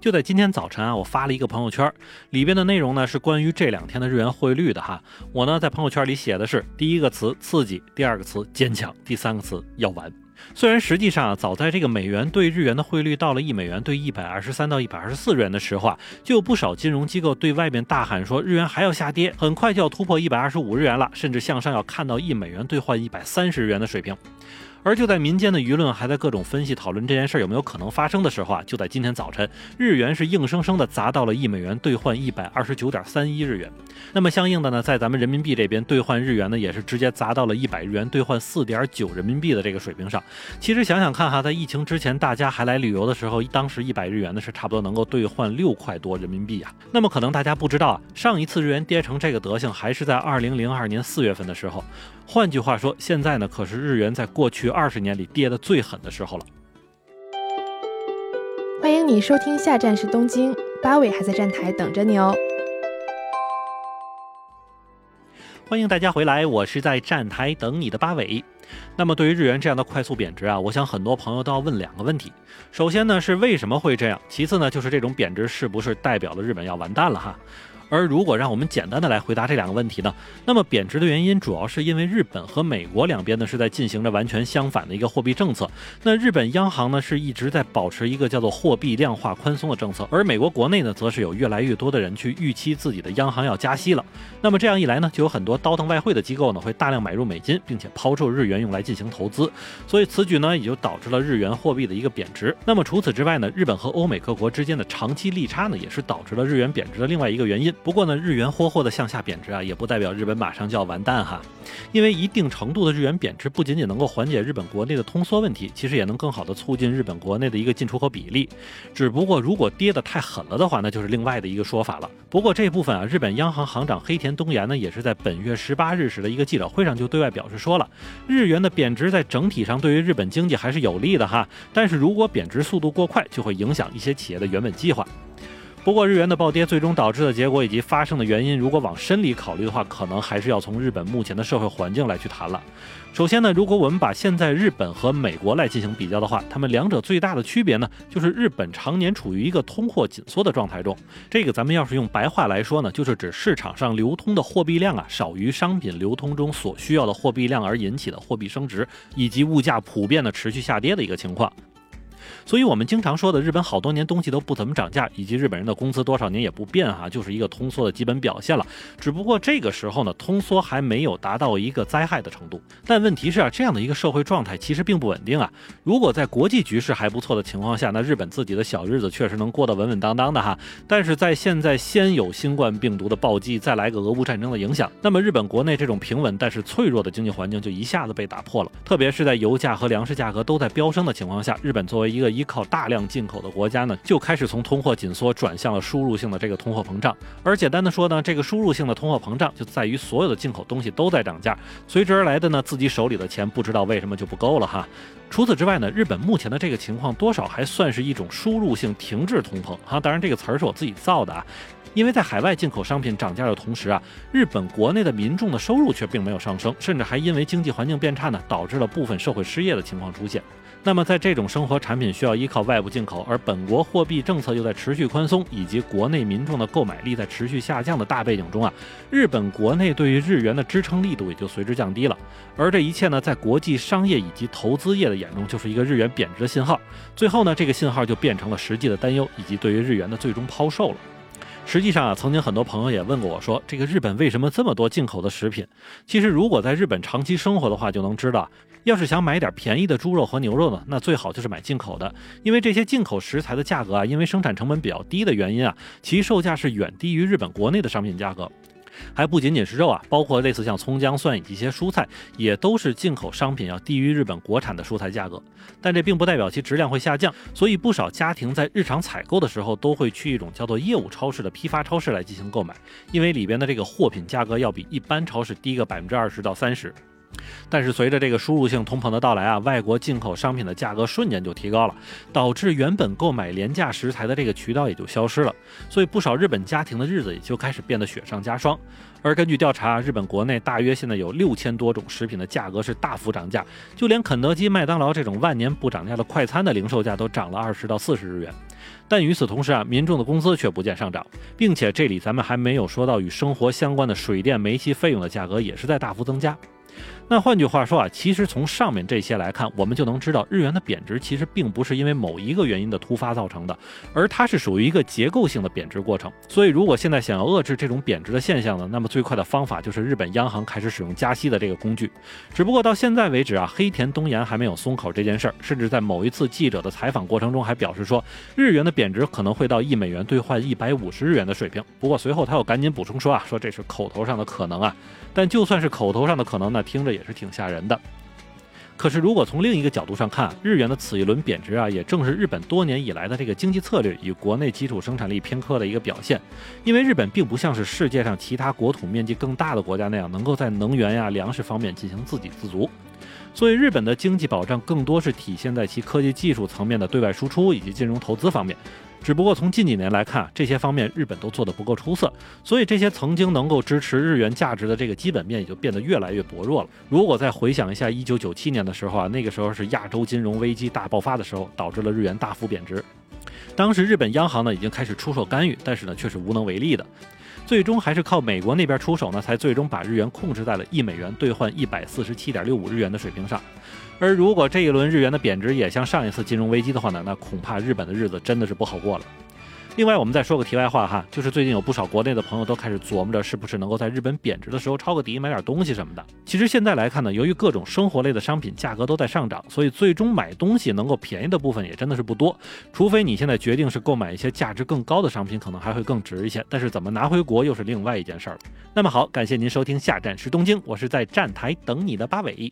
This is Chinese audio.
就在今天早晨啊，我发了一个朋友圈，里边的内容呢是关于这两天的日元汇率的哈。我呢在朋友圈里写的是第一个词刺激，第二个词坚强，第三个词要完。虽然实际上啊，早在这个美元对日元的汇率到了一美元兑一百二十三到一百二十四日元的时候啊，就有不少金融机构对外面大喊说日元还要下跌，很快就要突破一百二十五日元了，甚至向上要看到一美元兑换一百三十日元的水平。而就在民间的舆论还在各种分析讨论这件事有没有可能发生的时候啊，就在今天早晨，日元是硬生生的砸到了一美元兑换一百二十九点三一日元。那么相应的呢，在咱们人民币这边兑换日元呢，也是直接砸到了一百日元兑换四点九人民币的这个水平上。其实想想看哈，在疫情之前大家还来旅游的时候，当时一百日元呢是差不多能够兑换六块多人民币啊。那么可能大家不知道啊，上一次日元跌成这个德行还是在二零零二年四月份的时候。换句话说，现在呢可是日元在过去二十年里跌得最狠的时候了。欢迎你收听，下站是东京，八尾还在站台等着你哦。欢迎大家回来，我是在站台等你的八尾。那么对于日元这样的快速贬值啊，我想很多朋友都要问两个问题：首先呢是为什么会这样？其次呢就是这种贬值是不是代表了日本要完蛋了哈？而如果让我们简单的来回答这两个问题呢，那么贬值的原因主要是因为日本和美国两边呢是在进行着完全相反的一个货币政策。那日本央行呢是一直在保持一个叫做货币量化宽松的政策，而美国国内呢则是有越来越多的人去预期自己的央行要加息了。那么这样一来呢，就有很多倒腾外汇的机构呢会大量买入美金，并且抛售日元用来进行投资。所以此举呢也就导致了日元货币的一个贬值。那么除此之外呢，日本和欧美各国之间的长期利差呢也是导致了日元贬值的另外一个原因。不过呢，日元霍霍的向下贬值啊，也不代表日本马上就要完蛋哈。因为一定程度的日元贬值，不仅仅能够缓解日本国内的通缩问题，其实也能更好的促进日本国内的一个进出口比例。只不过如果跌得太狠了的话，那就是另外的一个说法了。不过这部分啊，日本央行行长黑田东彦呢，也是在本月十八日时的一个记者会上就对外表示说了，日元的贬值在整体上对于日本经济还是有利的哈。但是如果贬值速度过快，就会影响一些企业的原本计划。不过日元的暴跌最终导致的结果以及发生的原因，如果往深里考虑的话，可能还是要从日本目前的社会环境来去谈了。首先呢，如果我们把现在日本和美国来进行比较的话，他们两者最大的区别呢，就是日本常年处于一个通货紧缩的状态中。这个咱们要是用白话来说呢，就是指市场上流通的货币量啊少于商品流通中所需要的货币量而引起的货币升值，以及物价普遍的持续下跌的一个情况。所以，我们经常说的日本好多年东西都不怎么涨价，以及日本人的工资多少年也不变哈，就是一个通缩的基本表现了。只不过这个时候呢，通缩还没有达到一个灾害的程度。但问题是啊，这样的一个社会状态其实并不稳定啊。如果在国际局势还不错的情况下，那日本自己的小日子确实能过得稳稳当当的哈。但是在现在先有新冠病毒的暴击，再来个俄乌战争的影响，那么日本国内这种平稳但是脆弱的经济环境就一下子被打破了。特别是在油价和粮食价格都在飙升的情况下，日本作为一个依靠大量进口的国家呢，就开始从通货紧缩转向了输入性的这个通货膨胀。而简单的说呢，这个输入性的通货膨胀就在于所有的进口东西都在涨价，随之而来的呢，自己手里的钱不知道为什么就不够了哈。除此之外呢，日本目前的这个情况多少还算是一种输入性停滞通膨哈。当然这个词儿是我自己造的啊，因为在海外进口商品涨价的同时啊，日本国内的民众的收入却并没有上升，甚至还因为经济环境变差呢，导致了部分社会失业的情况出现。那么，在这种生活产品需要依靠外部进口，而本国货币政策又在持续宽松，以及国内民众的购买力在持续下降的大背景中啊，日本国内对于日元的支撑力度也就随之降低了。而这一切呢，在国际商业以及投资业的眼中，就是一个日元贬值的信号。最后呢，这个信号就变成了实际的担忧，以及对于日元的最终抛售了。实际上啊，曾经很多朋友也问过我说，这个日本为什么这么多进口的食品？其实，如果在日本长期生活的话，就能知道。要是想买点便宜的猪肉和牛肉呢，那最好就是买进口的，因为这些进口食材的价格啊，因为生产成本比较低的原因啊，其售价是远低于日本国内的商品价格。还不仅仅是肉啊，包括类似像葱姜蒜以及一些蔬菜，也都是进口商品要低于日本国产的蔬菜价格。但这并不代表其质量会下降，所以不少家庭在日常采购的时候都会去一种叫做业务超市的批发超市来进行购买，因为里边的这个货品价格要比一般超市低个百分之二十到三十。但是随着这个输入性通膨的到来啊，外国进口商品的价格瞬间就提高了，导致原本购买廉价食材的这个渠道也就消失了，所以不少日本家庭的日子也就开始变得雪上加霜。而根据调查，日本国内大约现在有六千多种食品的价格是大幅涨价，就连肯德基、麦当劳这种万年不涨价的快餐的零售价都涨了二十到四十日元。但与此同时啊，民众的工资却不见上涨，并且这里咱们还没有说到与生活相关的水电煤气费用的价格也是在大幅增加。那换句话说啊，其实从上面这些来看，我们就能知道日元的贬值其实并不是因为某一个原因的突发造成的，而它是属于一个结构性的贬值过程。所以，如果现在想要遏制这种贬值的现象呢，那么最快的方法就是日本央行开始使用加息的这个工具。只不过到现在为止啊，黑田东彦还没有松口这件事儿，甚至在某一次记者的采访过程中还表示说，日元的贬值可能会到一美元兑换一百五十日元的水平。不过随后他又赶紧补充说啊，说这是口头上的可能啊。但就算是口头上的可能呢，听着也是挺吓人的。可是如果从另一个角度上看，日元的此一轮贬值啊，也正是日本多年以来的这个经济策略与国内基础生产力偏科的一个表现。因为日本并不像是世界上其他国土面积更大的国家那样，能够在能源呀、粮食方面进行自给自足。所以，日本的经济保障更多是体现在其科技技术层面的对外输出以及金融投资方面。只不过从近几年来看，这些方面日本都做得不够出色，所以这些曾经能够支持日元价值的这个基本面也就变得越来越薄弱了。如果再回想一下1997年的时候啊，那个时候是亚洲金融危机大爆发的时候，导致了日元大幅贬值。当时日本央行呢已经开始出手干预，但是呢却是无能为力的。最终还是靠美国那边出手呢，才最终把日元控制在了一美元兑换一百四十七点六五日元的水平上。而如果这一轮日元的贬值也像上一次金融危机的话呢，那恐怕日本的日子真的是不好过了。另外，我们再说个题外话哈，就是最近有不少国内的朋友都开始琢磨着，是不是能够在日本贬值的时候抄个底买点东西什么的。其实现在来看呢，由于各种生活类的商品价格都在上涨，所以最终买东西能够便宜的部分也真的是不多。除非你现在决定是购买一些价值更高的商品，可能还会更值一些。但是怎么拿回国又是另外一件事儿了。那么好，感谢您收听下站是东京，我是在站台等你的八尾。